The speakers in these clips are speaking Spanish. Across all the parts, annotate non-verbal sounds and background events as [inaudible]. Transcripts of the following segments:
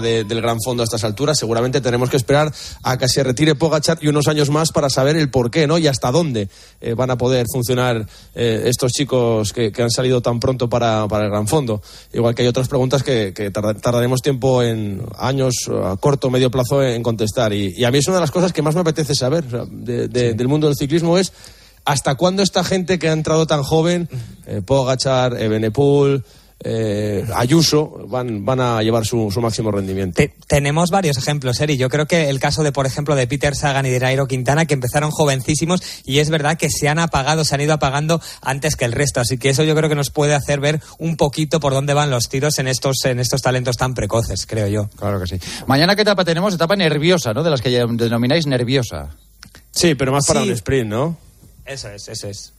del Gran Fondo a estas alturas. Seguramente tenemos que esperar a que se retire Pogachar y unos años más para saber el por qué, ¿no? Y hasta dónde eh, van a poder funcionar eh, estos chicos que, han salido tan pronto para, el Gran Fondo. Igual que hay otras preguntas que, tardaremos tiempo en años, a corto o medio plazo, en contestar. Y, a mí es una de las cosas que más me apetece saber del mundo del ciclismo es hasta cuándo esta gente que ha entrado tan joven, eh, Pogachar, Ebenepul, eh, Ayuso van, van a llevar su, máximo rendimiento. tenemos varios ejemplos, Eri. Yo creo que el caso de, por ejemplo, de Peter Sagan y de Nairo Quintana, que empezaron jovencísimos y es verdad que se han apagado, se han ido apagando antes que el resto. Así que eso yo creo que nos puede hacer ver un poquito por dónde van los tiros en estos, en estos talentos tan precoces, creo yo. Claro que sí. Mañana, ¿qué etapa tenemos? Etapa nerviosa, ¿no? De las que denomináis nerviosa. Sí, pero más para un sprint, ¿no? Eso es, eso es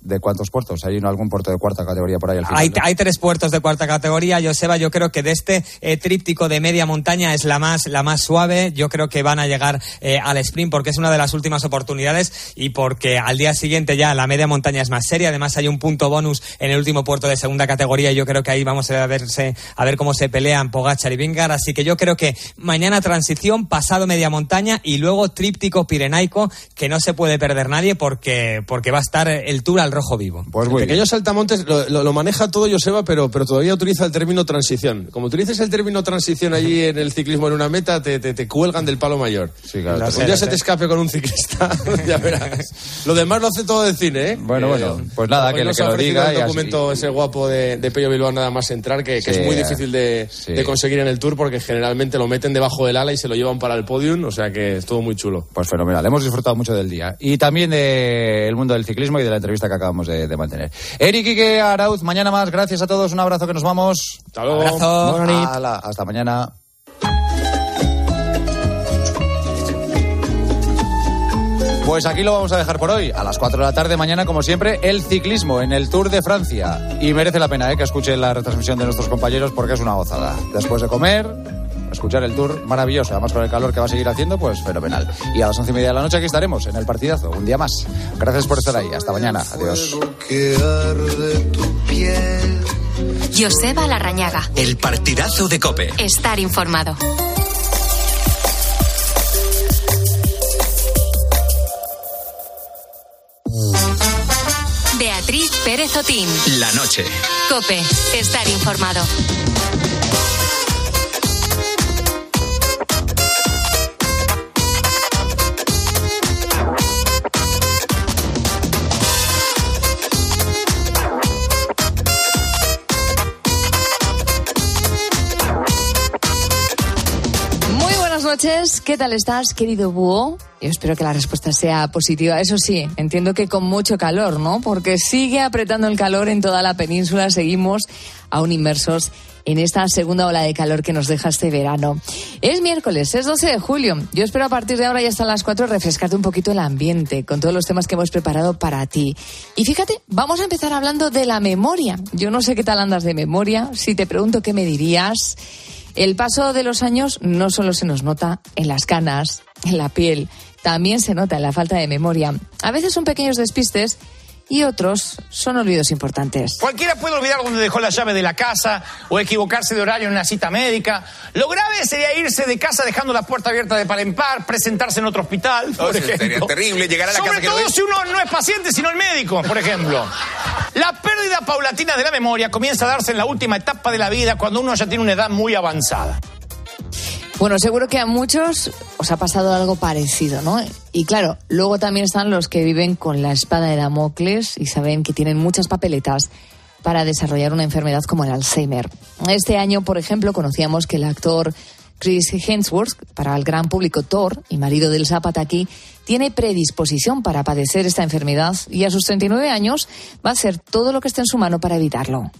de cuántos puertos? ¿Hay algún puerto de cuarta categoría por ahí al final? Hay, tres puertos de cuarta categoría, Joseba. Yo creo que de este eh, tríptico de media montaña es la más, la más suave. Yo creo que van a llegar eh, al sprint porque es una de las últimas oportunidades y porque al día siguiente ya la media montaña es más seria. Además hay un punto bonus en el último puerto de segunda categoría y yo creo que ahí vamos a, verse, a ver cómo se pelean Pogachar y Vingar. Así que yo creo que mañana transición, pasado media montaña y luego tríptico pirenaico que no se puede perder nadie porque, porque va a estar el Tour al rojo vivo. Pues el pequeño saltamontes lo, maneja todo Joseba, pero, pero todavía utiliza el término transición. Como utilices el término transición allí [laughs] en el ciclismo en una meta, te, te, cuelgan del palo mayor. Sí, claro. Un día se te escape con un ciclista, [laughs] ya verás. Lo demás lo hace todo de cine, ¿eh? Bueno, bueno, eh, pues nada, que, que lo diga. El documento ese guapo de, de Pello Bilbao nada más entrar, que, es muy difícil de, de, conseguir en el Tour porque generalmente lo meten debajo del ala y se lo llevan para el podium, o sea que es todo muy chulo. Pues fenomenal, hemos disfrutado mucho del día. Y también del mundo del ciclismo y de la entrevista que acabamos de de, mantener. Eric Ike Arauz, mañana más. Gracias a todos. Un abrazo que nos vamos. Hasta luego. Abrazo. hasta mañana. Pues aquí lo vamos a dejar por hoy. A las 4 de la tarde, mañana, como siempre, el ciclismo en el Tour de Francia. Y merece la pena ¿eh? que escuchen la retransmisión de nuestros compañeros porque es una gozada. Después de comer, escuchar el tour maravilloso. Además, con el calor que va a seguir haciendo, pues fenomenal. Y a las once y media de la noche aquí estaremos en el partidazo, un día más. Gracias por estar ahí. Hasta mañana. Adiós. Joseba Larrañaga. El partidazo de Cope. Estar informado. Beatriz Pérez Otín. La noche. Cope. Estar informado. Noches, ¿qué tal estás, querido búho? Yo espero que la respuesta sea positiva. Eso sí, entiendo que con mucho calor, ¿no? Porque sigue apretando el calor en toda la península. Seguimos aún inmersos en esta segunda ola de calor que nos deja este verano. Es miércoles, es 12 de julio. Yo espero a partir de ahora y hasta las 4 refrescarte un poquito el ambiente con todos los temas que hemos preparado para ti. Y fíjate, vamos a empezar hablando de la memoria. Yo no sé qué tal andas de memoria. Si te pregunto qué me dirías. El paso de los años no solo se nos nota en las canas, en la piel, también se nota en la falta de memoria. A veces son pequeños despistes y otros son olvidos importantes. Cualquiera puede olvidar dónde dejó la llave de la casa o equivocarse de horario en una cita médica. Lo grave sería irse de casa dejando la puerta abierta de par en par, presentarse en otro hospital. Por Sería terrible llegar a la Sobre casa. Sobre todo si uno no es paciente, sino el médico, por ejemplo. La pérdida paulatina de la memoria comienza a darse en la última etapa de la vida cuando uno ya tiene una edad muy avanzada. Bueno, seguro que a muchos os ha pasado algo parecido, ¿no? Y claro, luego también están los que viven con la espada de Damocles y saben que tienen muchas papeletas para desarrollar una enfermedad como el Alzheimer. Este año, por ejemplo, conocíamos que el actor Chris Hemsworth, para el gran público Thor y marido del Zapataki, tiene predisposición para padecer esta enfermedad y a sus 39 años va a hacer todo lo que esté en su mano para evitarlo.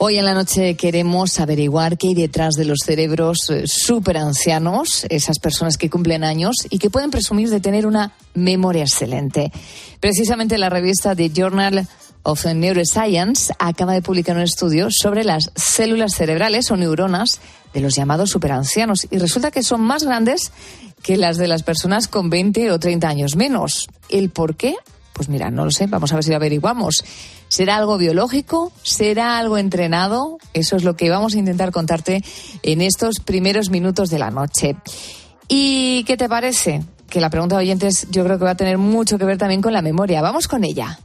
Hoy en la noche queremos averiguar qué hay detrás de los cerebros eh, superancianos, esas personas que cumplen años y que pueden presumir de tener una memoria excelente. Precisamente la revista The Journal of Neuroscience acaba de publicar un estudio sobre las células cerebrales o neuronas de los llamados superancianos y resulta que son más grandes que las de las personas con 20 o 30 años menos. ¿El por qué? Pues mira, no lo sé, vamos a ver si lo averiguamos. ¿Será algo biológico? ¿Será algo entrenado? Eso es lo que vamos a intentar contarte en estos primeros minutos de la noche. ¿Y qué te parece? Que la pregunta de oyentes yo creo que va a tener mucho que ver también con la memoria. Vamos con ella.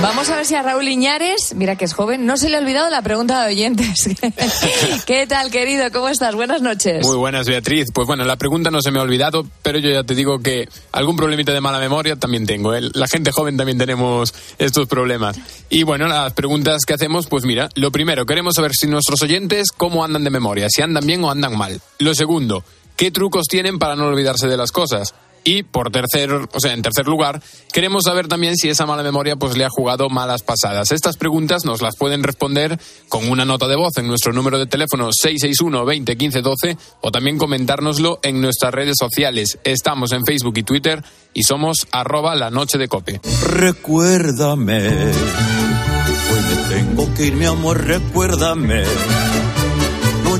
Vamos a ver si a Raúl Iñares, mira que es joven, no se le ha olvidado la pregunta de oyentes. [laughs] ¿Qué tal, querido? ¿Cómo estás? Buenas noches. Muy buenas, Beatriz. Pues bueno, la pregunta no se me ha olvidado, pero yo ya te digo que algún problemita de mala memoria también tengo. ¿eh? La gente joven también tenemos estos problemas. Y bueno, las preguntas que hacemos, pues mira, lo primero, queremos saber si nuestros oyentes cómo andan de memoria, si andan bien o andan mal. Lo segundo, ¿qué trucos tienen para no olvidarse de las cosas? Y por tercer, o sea, en tercer lugar, queremos saber también si esa mala memoria pues le ha jugado malas pasadas. Estas preguntas nos las pueden responder con una nota de voz en nuestro número de teléfono 661 20 15 12 o también comentárnoslo en nuestras redes sociales. Estamos en Facebook y Twitter y somos arroba la noche de cope. Recuérdame, hoy me tengo que ir mi amor, recuérdame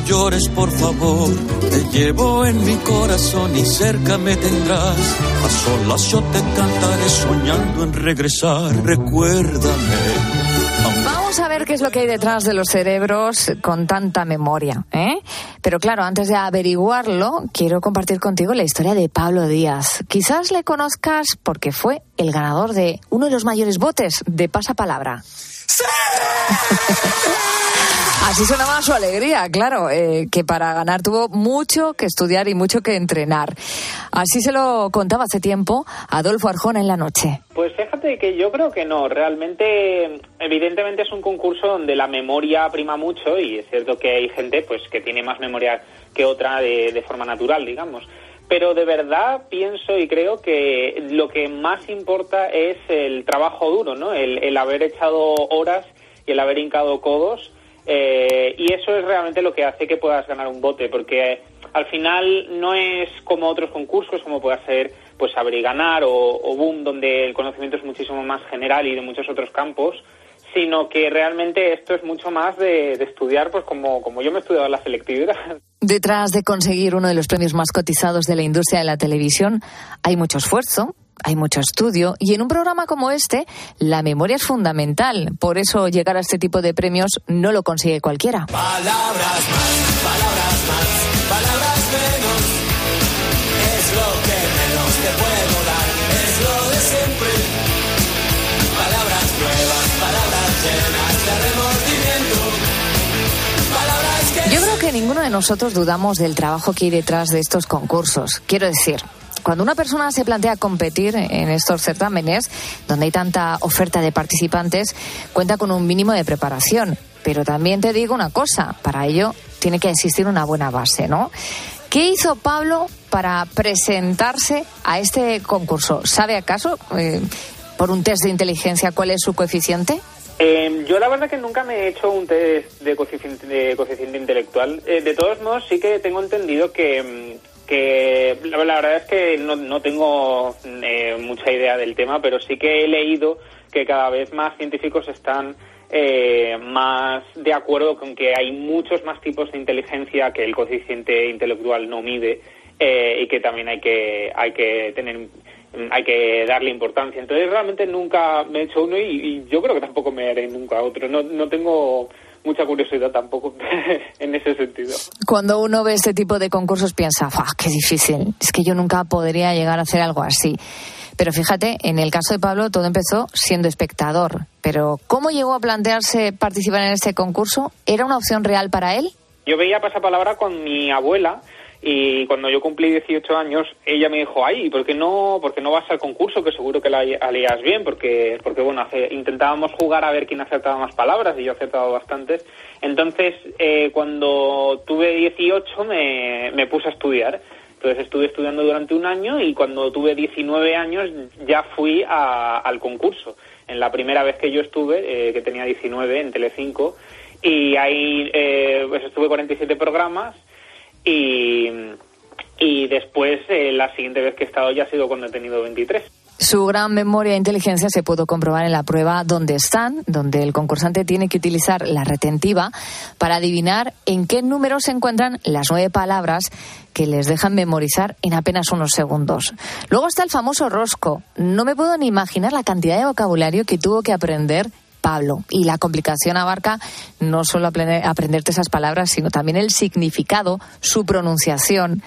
llores, por favor. Te llevo en mi corazón y cerca me tendrás. A solas yo te cantaré soñando en regresar. Recuérdame. Vamos a ver qué es lo que hay detrás de los cerebros con tanta memoria. ¿eh? Pero claro, antes de averiguarlo, quiero compartir contigo la historia de Pablo Díaz. Quizás le conozcas porque fue el ganador de uno de los mayores botes de pasapalabra. ¡Sí! Así sonaba su alegría, claro, eh, que para ganar tuvo mucho que estudiar y mucho que entrenar. Así se lo contaba hace tiempo Adolfo Arjona en la noche. Pues fíjate que yo creo que no, realmente, evidentemente es un concurso donde la memoria prima mucho y es cierto que hay gente pues que tiene más memoria que otra de, forma natural, digamos pero de verdad pienso y creo que lo que más importa es el trabajo duro, ¿no? El, el haber echado horas y el haber hincado codos eh, y eso es realmente lo que hace que puedas ganar un bote, porque al final no es como otros concursos, como pueda ser pues Saber y Ganar o, Boom, donde el conocimiento es muchísimo más general y de muchos otros campos, sino que realmente esto es mucho más de, estudiar, pues como, como yo me he estudiado la selectividad. [laughs] Detrás de conseguir uno de los premios más cotizados de la industria de la televisión hay mucho esfuerzo, hay mucho estudio y en un programa como este la memoria es fundamental. Por eso llegar a este tipo de premios no lo consigue cualquiera. Palabras más, palabras más, palabras menos. Es lo que menos te puedo dar, es lo de siempre. Palabras nuevas, palabras llenas de remordimiento. Yo creo que ninguno de nosotros dudamos del trabajo que hay detrás de estos concursos. Quiero decir, cuando una persona se plantea competir en estos certámenes, donde hay tanta oferta de participantes, cuenta con un mínimo de preparación. Pero también te digo una cosa, para ello tiene que existir una buena base, ¿no? ¿Qué hizo Pablo para presentarse a este concurso? ¿Sabe acaso, eh, por un test de inteligencia, cuál es su coeficiente? Eh, yo la verdad que nunca me he hecho un test de coeficiente, de coeficiente intelectual. Eh, de todos modos, sí que tengo entendido que, mm, que la, verdad es que no, no tengo eh, mucha idea del tema, pero sí que he leído que cada vez más científicos están eh, más de acuerdo con que hay muchos más tipos de inteligencia que el coeficiente intelectual no mide eh, y que también hay que hay que tener hay que darle importancia. Entonces realmente nunca me he hecho uno y, y yo creo que tampoco me haré nunca otro. No, no tengo mucha curiosidad tampoco [laughs] en ese sentido. Cuando uno ve este tipo de concursos piensa, qué difícil! Es que yo nunca podría llegar a hacer algo así. Pero fíjate, en el caso de Pablo todo empezó siendo espectador. Pero ¿cómo llegó a plantearse participar en este concurso? ¿Era una opción real para él? Yo veía pasapalabra con mi abuela y cuando yo cumplí 18 años, ella me dijo, ay, ¿por qué no, por no vas al concurso? Que seguro que la leías bien, porque, porque bueno, intentábamos jugar a ver quién acertaba más palabras y yo he acertado bastantes. Entonces, eh, cuando tuve 18 me, me puse a estudiar Entonces estuve estudiando durante un año y cuando tuve 19 años ya fui a- al concurso. En la primera vez que yo estuve, eh, que tenía 19 en Telecinco, y ahí eh, pues estuve 47 programas y, y después eh, la siguiente vez que he estado ya ha sido cuando he tenido 23. Su gran memoria e inteligencia se pudo comprobar en la prueba donde están, donde el concursante tiene que utilizar la retentiva para adivinar en qué número se encuentran las nueve palabras que les dejan memorizar en apenas unos segundos. Luego está el famoso rosco. No me puedo ni imaginar la cantidad de vocabulario que tuvo que aprender Pablo. Y la complicación abarca no solo aprender- aprenderte esas palabras, sino también el significado, su pronunciación.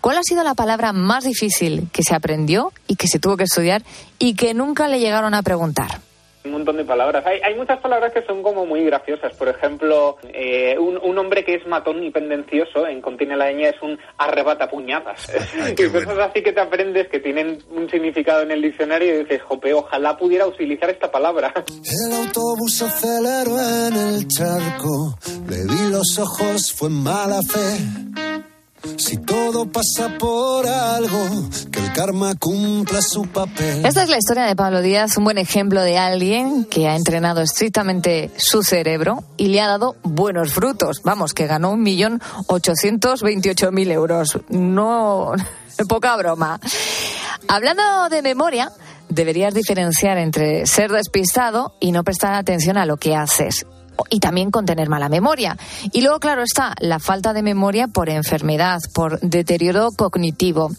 ¿Cuál ha sido la palabra más difícil que se aprendió y que se tuvo que estudiar y que nunca le llegaron a preguntar? Un montón de palabras. Hay, hay muchas palabras que son como muy graciosas. Por ejemplo, eh, un, un hombre que es matón y pendencioso en Contiene la Leña es un arrebata puñadas. [laughs] y cosas así que te aprendes que tienen un significado en el diccionario y dices, jope, ojalá pudiera utilizar esta palabra. [laughs] El autobús aceleró en el charco, le vi los ojos, fue mala fe. Si todo pasa por algo, que el karma cumpla su papel. Esta es la historia de Pablo Díaz, un buen ejemplo de alguien que ha entrenado estrictamente su cerebro y le ha dado buenos frutos. Vamos, que ganó un millón ochocientos veintiocho mil euros. No, [laughs] poca broma. Hablando de memoria, deberías diferenciar entre ser despistado y no prestar atención a lo que haces. Y también con tener mala memoria. Y luego, claro, está la falta de memoria por enfermedad, por deterioro cognitivo.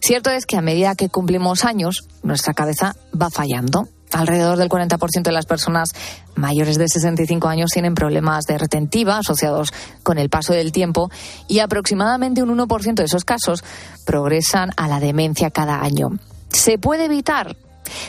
Cierto es que a medida que cumplimos años, nuestra cabeza va fallando. Alrededor del 40% de las personas mayores de 65 años tienen problemas de retentiva asociados con el paso del tiempo y aproximadamente un 1% de esos casos progresan a la demencia cada año. ¿Se puede evitar?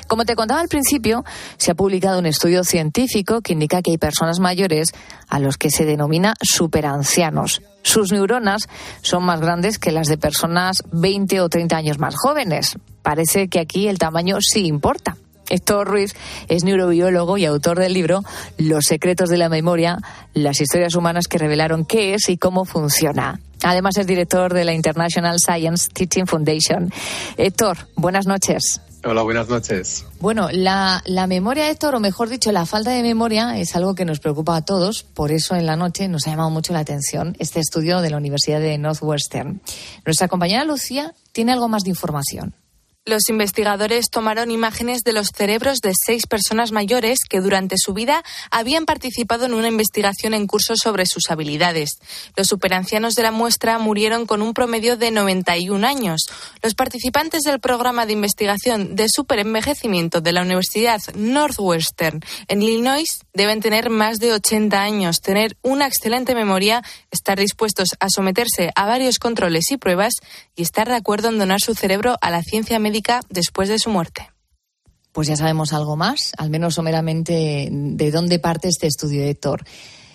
Como te contaba al principio, se ha publicado un estudio científico que indica que hay personas mayores a los que se denomina superancianos. Sus neuronas son más grandes que las de personas 20 o 30 años más jóvenes. Parece que aquí el tamaño sí importa. Héctor Ruiz es neurobiólogo y autor del libro Los secretos de la memoria, las historias humanas que revelaron qué es y cómo funciona. Además es director de la International Science Teaching Foundation. Héctor, buenas noches. Hola, buenas noches. Bueno, la, la memoria, Héctor, o mejor dicho, la falta de memoria es algo que nos preocupa a todos. Por eso en la noche nos ha llamado mucho la atención este estudio de la Universidad de Northwestern. Nuestra compañera Lucía tiene algo más de información. Los investigadores tomaron imágenes de los cerebros de seis personas mayores que durante su vida habían participado en una investigación en curso sobre sus habilidades. Los superancianos de la muestra murieron con un promedio de 91 años. Los participantes del programa de investigación de superenvejecimiento de la Universidad Northwestern en Illinois deben tener más de 80 años, tener una excelente memoria, estar dispuestos a someterse a varios controles y pruebas y estar de acuerdo en donar su cerebro a la ciencia médica después de su muerte. Pues ya sabemos algo más, al menos someramente, de dónde parte este estudio, Héctor.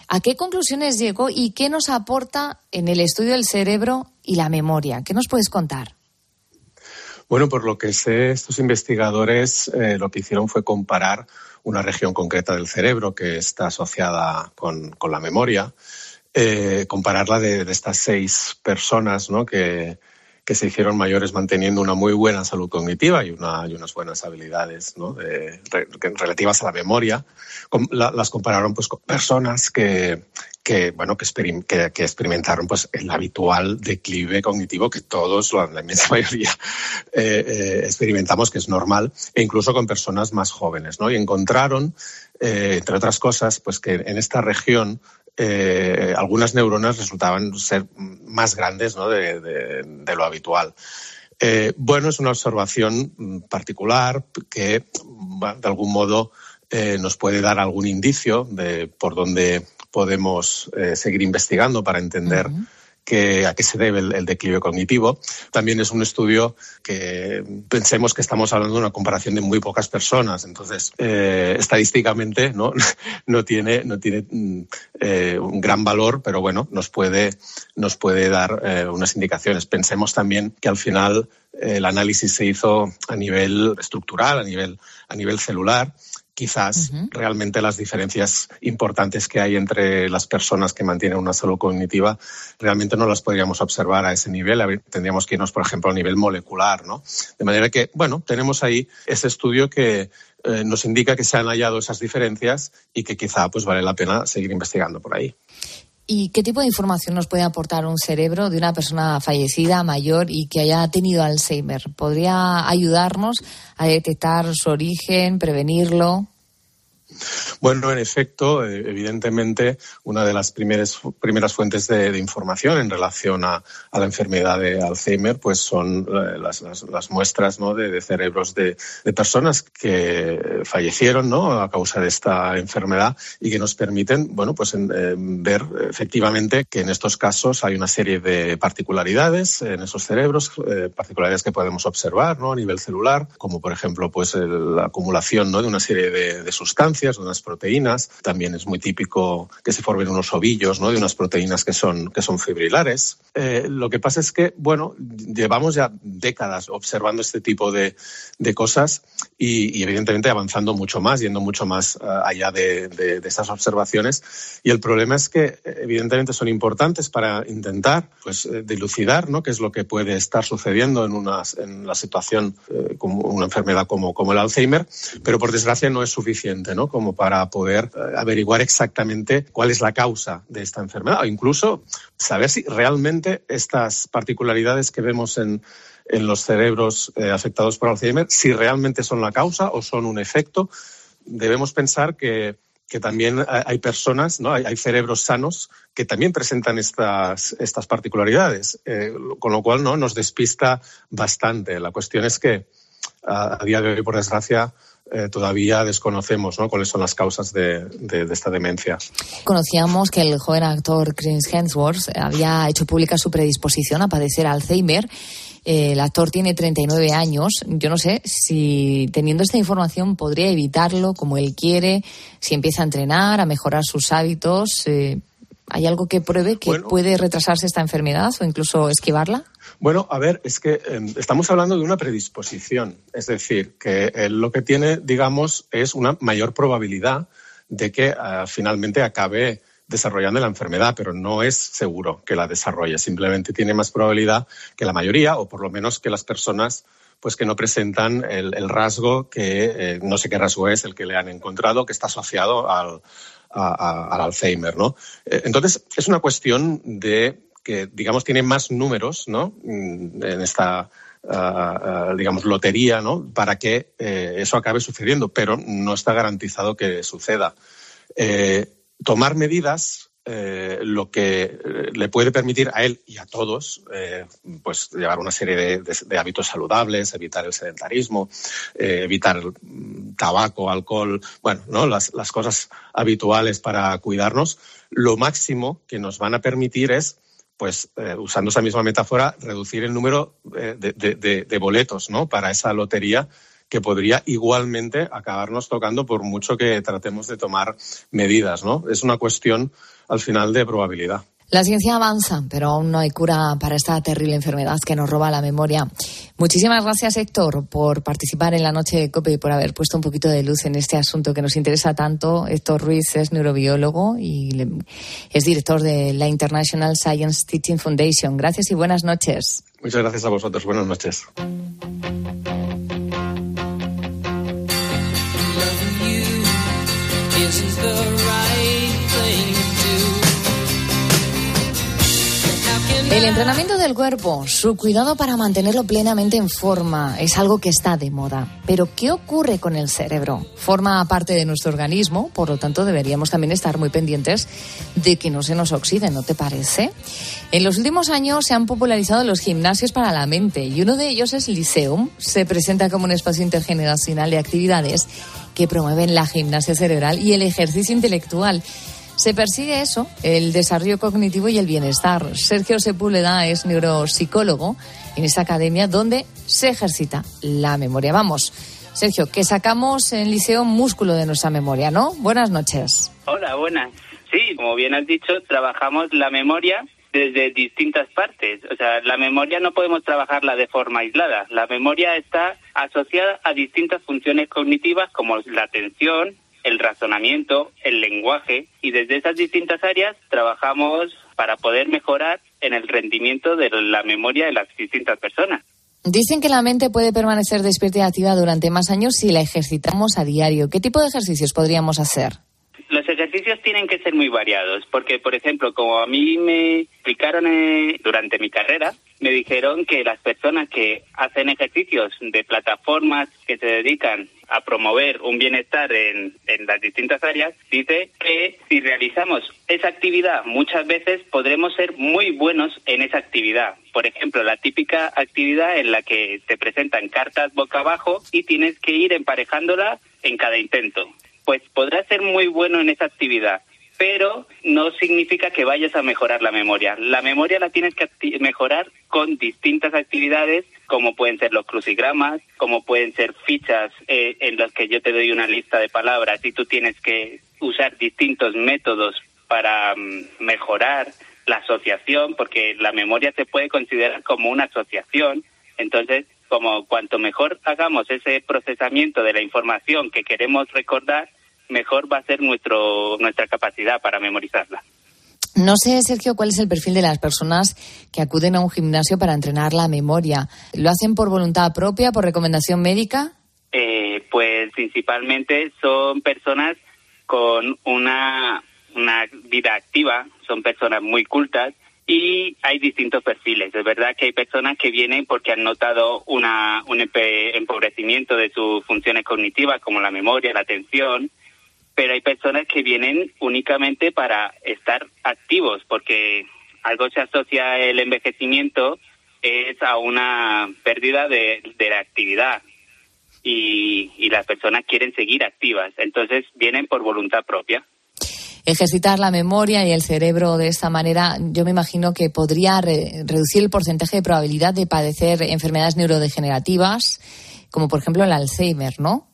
¿A qué conclusiones llegó y qué nos aporta en el estudio del cerebro y la memoria? ¿Qué nos puedes contar? Bueno, por lo que sé, estos investigadores eh, lo que hicieron fue comparar una región concreta del cerebro que está asociada con, con la memoria, eh, compararla de, de, estas seis personas ¿no? que, que, se hicieron mayores manteniendo una muy buena salud cognitiva y, una, y unas buenas habilidades relativas a la memoria. Las compararon pues, con personas que, bueno que, experimentaron pues el habitual declive cognitivo que todos la inmensa [laughs] mayoría eh, eh, experimentamos que es normal e incluso con personas más jóvenes no y encontraron eh, entre otras cosas pues que en esta región eh, algunas neuronas resultaban ser más grandes ¿no? de, lo habitual. Eh, bueno, es una observación particular que de algún modo eh, nos puede dar algún indicio de por dónde podemos seguir investigando para entender. Que, a qué se debe el, declive cognitivo. También es un estudio que pensemos que estamos hablando de una comparación de muy pocas personas. Entonces, eh, estadísticamente no, [laughs] no tiene, no tiene eh, un gran valor, pero bueno, nos puede, nos puede dar eh, unas indicaciones. Pensemos también que al final el análisis se hizo a nivel estructural, a nivel, a nivel celular quizás realmente las diferencias importantes que hay entre las personas que mantienen una salud cognitiva realmente no las podríamos observar a ese nivel. A ver, Tendríamos que irnos, por ejemplo, a nivel molecular, ¿no? De manera que, bueno, tenemos ahí ese estudio que eh, nos indica que se han hallado esas diferencias y que quizá pues vale la pena seguir investigando por ahí. ¿Y qué tipo de información nos puede aportar un cerebro de una persona fallecida, mayor y que haya tenido Alzheimer? ¿Podría ayudarnos a detectar su origen, prevenirlo? Bueno, en efecto, eh, evidentemente, una de las primeras, primeras fuentes de, información en relación a, la enfermedad de Alzheimer pues son eh, las, muestras de, cerebros de, personas que fallecieron ¿no? a causa de esta enfermedad y que nos permiten bueno, pues en ver efectivamente que en estos casos hay una serie de particularidades en esos cerebros, eh, particularidades que podemos observar ¿no? a nivel celular, como por ejemplo pues, el, la acumulación ¿no? de una serie de, de sustancias, unas proteínas. También es muy típico que se formen unos ovillos ¿no? de unas proteínas que son, que son fibrilares. Eh, lo que pasa es que, bueno, llevamos ya décadas observando este tipo de, de cosas y, y, evidentemente avanzando mucho más, yendo mucho más uh, allá de, de, de, estas observaciones. Y el problema es que, evidentemente, son importantes para intentar pues, eh, dilucidar ¿no? qué es lo que puede estar sucediendo en, una, en la situación eh, como una enfermedad como, como el Alzheimer, pero por desgracia no es suficiente ¿no? Como para poder eh, averiguar exactamente cuál es la causa de esta enfermedad o incluso saber si realmente estas particularidades que vemos en, en los cerebros eh, afectados por Alzheimer, si realmente son la causa o son un efecto. Debemos pensar que, que también hay personas, ¿no? hay, cerebros sanos que también presentan estas, estas particularidades, eh, con lo cual ¿no? nos despista bastante. La cuestión es que a día de hoy, por desgracia, eh, todavía desconocemos ¿no? cuáles son las causas de, de, de, esta demencia. Conocíamos que el joven actor Chris Hemsworth había hecho pública su predisposición a padecer Alzheimer. Eh, el actor tiene 39 años. Yo no sé si teniendo esta información podría evitarlo como él quiere, si empieza a entrenar, a mejorar sus hábitos. Eh, ¿Hay algo que pruebe que bueno, puede retrasarse esta enfermedad o incluso esquivarla? Bueno, a ver, es que eh, estamos hablando de una predisposición, es decir, que eh, lo que tiene, digamos, es una mayor probabilidad de que eh, finalmente acabe desarrollando la enfermedad, pero no es seguro que la desarrolle, simplemente tiene más probabilidad que la mayoría, o por lo menos que las personas pues que no presentan el, rasgo que eh, no sé qué rasgo es el que le han encontrado, que está asociado al, a, al Alzheimer, ¿no? Entonces, es una cuestión de que, digamos, tiene más números, ¿no? En esta, uh, digamos, lotería, ¿no? Para que eh, eso acabe sucediendo, pero no está garantizado que suceda. Eh, tomar medidas eh, lo que le puede permitir a él y a todos pues llevar una serie de, hábitos saludables, evitar el sedentarismo, evitar tabaco, alcohol, bueno, ¿no? las cosas habituales para cuidarnos. Lo máximo que nos van a permitir es pues eh, usando esa misma metáfora, reducir el número eh, de, de, boletos ¿no? para esa lotería que podría igualmente acabarnos tocando por mucho que tratemos de tomar medidas. ¿no? Es una cuestión al final de probabilidad. La ciencia avanza, pero aún no hay cura para esta terrible enfermedad que nos roba la memoria. Muchísimas gracias, Héctor, por participar en la noche de COPE y por haber puesto un poquito de luz en este asunto que nos interesa tanto. Héctor Ruiz es neurobiólogo y es director de la International Science Teaching Foundation. Gracias y buenas noches. Muchas gracias a vosotros. Buenas noches. El entrenamiento del cuerpo, su cuidado para mantenerlo plenamente en forma, es algo que está de moda. Pero ¿qué ocurre con el cerebro? Forma parte de nuestro organismo, por lo tanto deberíamos también estar muy pendientes de que no se nos oxide, ¿no te parece? En los últimos años se han popularizado los gimnasios para la mente y uno de ellos es Liceum. Se presenta como un espacio intergeneracional de actividades que promueven la gimnasia cerebral y el ejercicio intelectual. Se persigue eso, el desarrollo cognitivo y el bienestar. Sergio Sepúlveda es neuropsicólogo en esta academia donde se ejercita la memoria. Vamos, Sergio, que sacamos en liceo músculo de nuestra memoria, ¿no? Buenas noches. Hola, buenas. Sí, como bien has dicho, trabajamos la memoria desde distintas partes. O sea, la memoria no podemos trabajarla de forma aislada. La memoria está asociada a distintas funciones cognitivas como la atención, el razonamiento, el lenguaje y desde esas distintas áreas trabajamos para poder mejorar en el rendimiento de la memoria de las distintas personas. Dicen que la mente puede permanecer despierta y activa durante más años si la ejercitamos a diario. ¿Qué tipo de ejercicios podríamos hacer? Los ejercicios tienen que ser muy variados, porque, por ejemplo, como a mí me explicaron eh, durante mi carrera, me dijeron que las personas que hacen ejercicios de plataformas que se dedican a promover un bienestar en, en las distintas áreas, dice que si realizamos esa actividad muchas veces podremos ser muy buenos en esa actividad. Por ejemplo, la típica actividad en la que te presentan cartas boca abajo y tienes que ir emparejándola en cada intento. Pues podrás ser muy bueno en esa actividad, pero no significa que vayas a mejorar la memoria. La memoria la tienes que mejorar con distintas actividades, como pueden ser los crucigramas, como pueden ser fichas eh, en las que yo te doy una lista de palabras y tú tienes que usar distintos métodos para mm, mejorar la asociación, porque la memoria se puede considerar como una asociación. Entonces, como cuanto mejor hagamos ese procesamiento de la información que queremos recordar, mejor va a ser nuestro, nuestra capacidad para memorizarla. No sé, Sergio, cuál es el perfil de las personas que acuden a un gimnasio para entrenar la memoria. ¿Lo hacen por voluntad propia, por recomendación médica? Eh, pues principalmente son personas con una, una vida activa, son personas muy cultas y hay distintos perfiles. Es verdad que hay personas que vienen porque han notado una, un empobrecimiento de sus funciones cognitivas como la memoria, la atención, pero hay personas que vienen únicamente para estar activos porque algo se asocia el envejecimiento es a una pérdida de, de la actividad y, y las personas quieren seguir activas, entonces vienen por voluntad propia ejercitar la memoria y el cerebro de esta manera, yo me imagino que podría reducir el porcentaje de probabilidad de padecer enfermedades neurodegenerativas, como por ejemplo el Alzheimer, ¿no?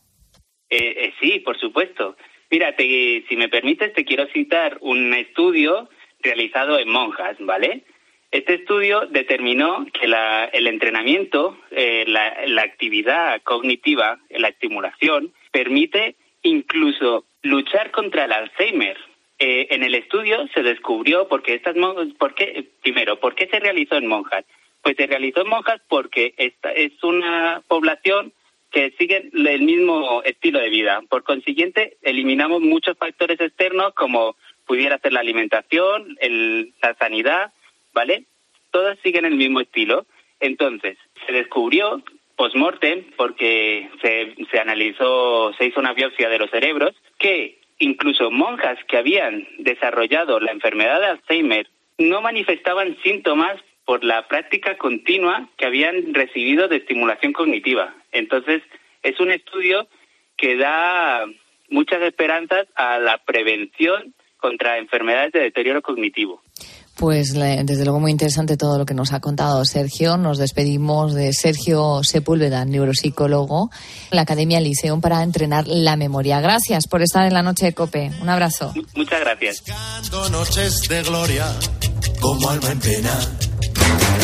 Eh, eh, sí, por supuesto. Mira, si me permites, te quiero citar un estudio realizado en monjas, ¿vale? Este estudio determinó que la, el entrenamiento, eh, la, actividad cognitiva, la estimulación, permite incluso luchar contra el Alzheimer. Eh, en el estudio se descubrió porque estas monjas, primero, ¿por qué se realizó en monjas? Pues se realizó en monjas porque esta es una población que sigue el mismo estilo de vida. Por consiguiente, eliminamos muchos factores externos como pudiera ser la alimentación, el, la sanidad, ¿vale? Todas siguen el mismo estilo. Entonces, se descubrió post-mortem, porque se, se analizó, se hizo una biopsia de los cerebros, que incluso monjas que habían desarrollado la enfermedad de Alzheimer no manifestaban síntomas por la práctica continua que habían recibido de estimulación cognitiva. Entonces, es un estudio que da muchas esperanzas a la prevención contra enfermedades de deterioro cognitivo. Pues desde luego muy interesante todo lo que nos ha contado Sergio. Nos despedimos de Sergio Sepúlveda, neuropsicólogo, en la Academia Liceum para entrenar la memoria. Gracias por estar en la noche de COPE. Un abrazo. Muchas gracias. Noches de gloria, como alma en pena.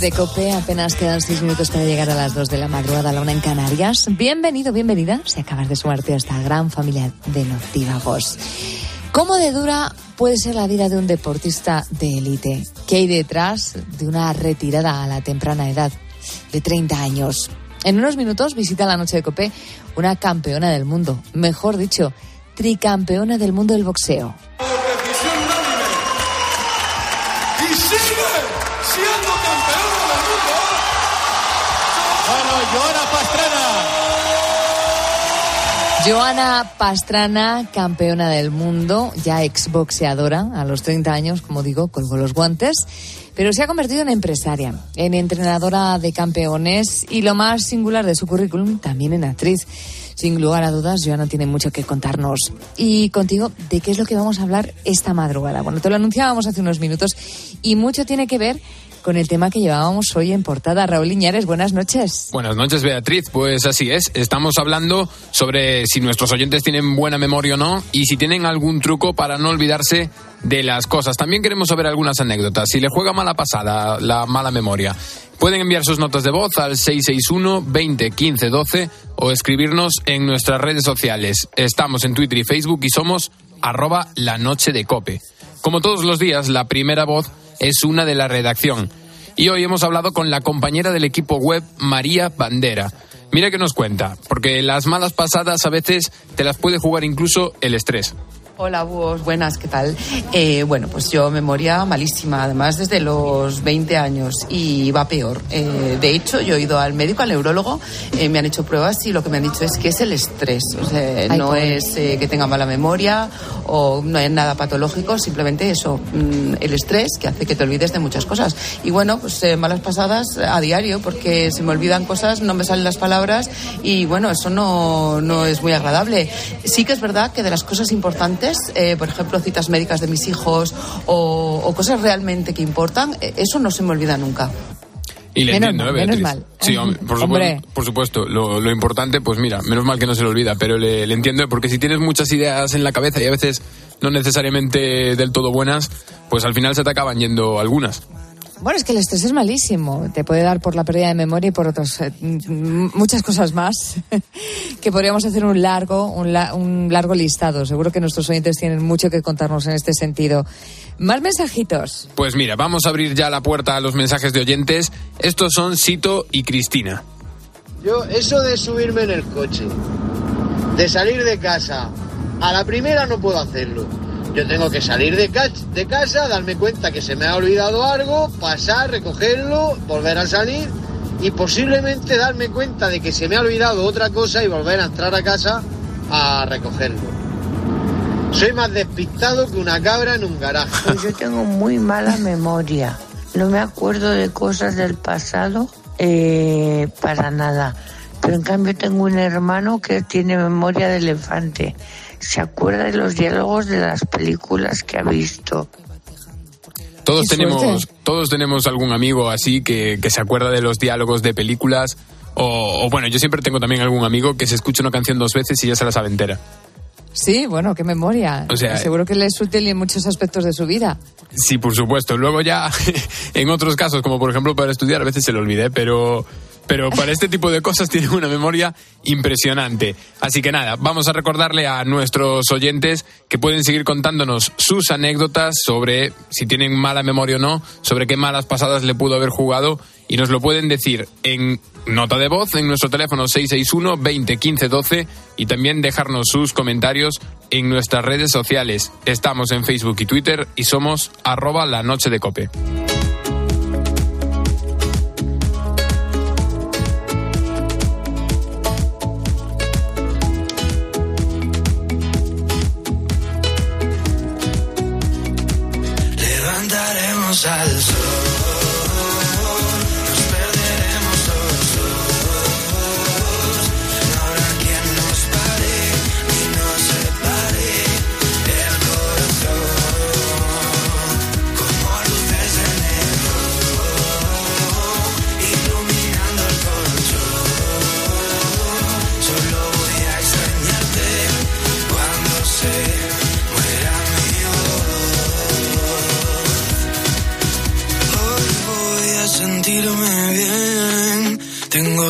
de Cope. Apenas quedan seis minutos para llegar a las dos de la madrugada a la una en Canarias. Bienvenido, bienvenida. Si acabas de sumarte a esta gran familia de noctívagos. ¿Cómo de dura puede ser la vida de un deportista de élite? ¿Qué hay detrás de una retirada a la temprana edad de 30 años? En unos minutos visita la noche de Copé una campeona del mundo, mejor dicho, tricampeona del mundo del boxeo. Joana Pastrana. Joana Pastrana, campeona del mundo, ya exboxeadora, a los 30 años, como digo, colgó los guantes, pero se ha convertido en empresaria, en entrenadora de campeones y lo más singular de su currículum, también en actriz. Sin lugar a dudas, Joana tiene mucho que contarnos. Y contigo, ¿de qué es lo que vamos a hablar esta madrugada? Bueno, te lo anunciábamos hace unos minutos y mucho tiene que ver con el tema que llevábamos hoy en portada. Raúl Liñares, buenas noches. Buenas noches, Beatriz. Pues así es. Estamos hablando sobre si nuestros oyentes tienen buena memoria o no y si tienen algún truco para no olvidarse de las cosas. También queremos saber algunas anécdotas. Si le juega mala pasada la mala memoria. Pueden enviar sus notas de voz al 661 20 15 12 o escribirnos en nuestras redes sociales. Estamos en Twitter y Facebook y somos arroba la noche de cope. Como todos los días, la primera voz es una de la redacción. Y hoy hemos hablado con la compañera del equipo web, María Bandera. Mira que nos cuenta, porque las malas pasadas a veces te las puede jugar incluso el estrés. Hola, búhos, buenas, ¿qué tal? Eh, bueno, pues yo memoria malísima, además desde los 20 años y va peor. Eh, de hecho, yo he ido al médico, al neurólogo, eh, me han hecho pruebas y lo que me han dicho es que es el estrés. O sea, Ay, no pobre. es eh, que tenga mala memoria o no es nada patológico, simplemente eso, mm, el estrés que hace que te olvides de muchas cosas. Y bueno, pues eh, malas pasadas a diario porque se me olvidan cosas, no me salen las palabras y bueno, eso no, no es muy agradable. Sí que es verdad que de las cosas importantes, eh, por ejemplo, citas médicas de mis hijos o, o cosas realmente que importan, eh, eso no se me olvida nunca. Y le Menos entiendo, mal, ¿eh, menos mal. Sí, hombre, por, [laughs] Hombre. supuesto, por supuesto. Lo, lo importante, pues mira, menos mal que no se le olvida, pero le, le entiendo, porque si tienes muchas ideas en la cabeza y a veces no necesariamente del todo buenas, pues al final se te acaban yendo algunas. Bueno, es que el estrés es malísimo. Te puede dar por la pérdida de memoria y por otras eh, muchas cosas más [laughs] que podríamos hacer un largo, un, la- un largo listado. Seguro que nuestros oyentes tienen mucho que contarnos en este sentido. Más mensajitos. Pues mira, vamos a abrir ya la puerta a los mensajes de oyentes. Estos son Sito y Cristina. Yo, eso de subirme en el coche, de salir de casa, a la primera no puedo hacerlo. Yo tengo que salir de, ca- de casa, darme cuenta que se me ha olvidado algo, pasar, recogerlo, volver a salir y posiblemente darme cuenta de que se me ha olvidado otra cosa y volver a entrar a casa a recogerlo. Soy más despistado que una cabra en un garaje. Pues yo tengo muy mala memoria. No me acuerdo de cosas del pasado eh, para nada. Pero en cambio tengo un hermano que tiene memoria de elefante. Se acuerda de los diálogos de las películas que ha visto. Todos tenemos, todos tenemos algún amigo así que, que se acuerda de los diálogos de películas. O, o bueno, yo siempre tengo también algún amigo que se escucha una canción dos veces y ya se la sabe entera. Sí, bueno, qué memoria. O sea, Seguro que le es útil en muchos aspectos de su vida. Sí, por supuesto. Luego ya, [laughs] en otros casos, como por ejemplo para estudiar, a veces se lo olvidé, pero, pero para este tipo de cosas tiene una memoria impresionante. Así que nada, vamos a recordarle a nuestros oyentes que pueden seguir contándonos sus anécdotas sobre si tienen mala memoria o no, sobre qué malas pasadas le pudo haber jugado y nos lo pueden decir en nota de voz en nuestro teléfono 661 20 15 12 y también dejarnos sus comentarios en nuestras redes sociales. Estamos en Facebook y Twitter y somos arroba la noche de cope.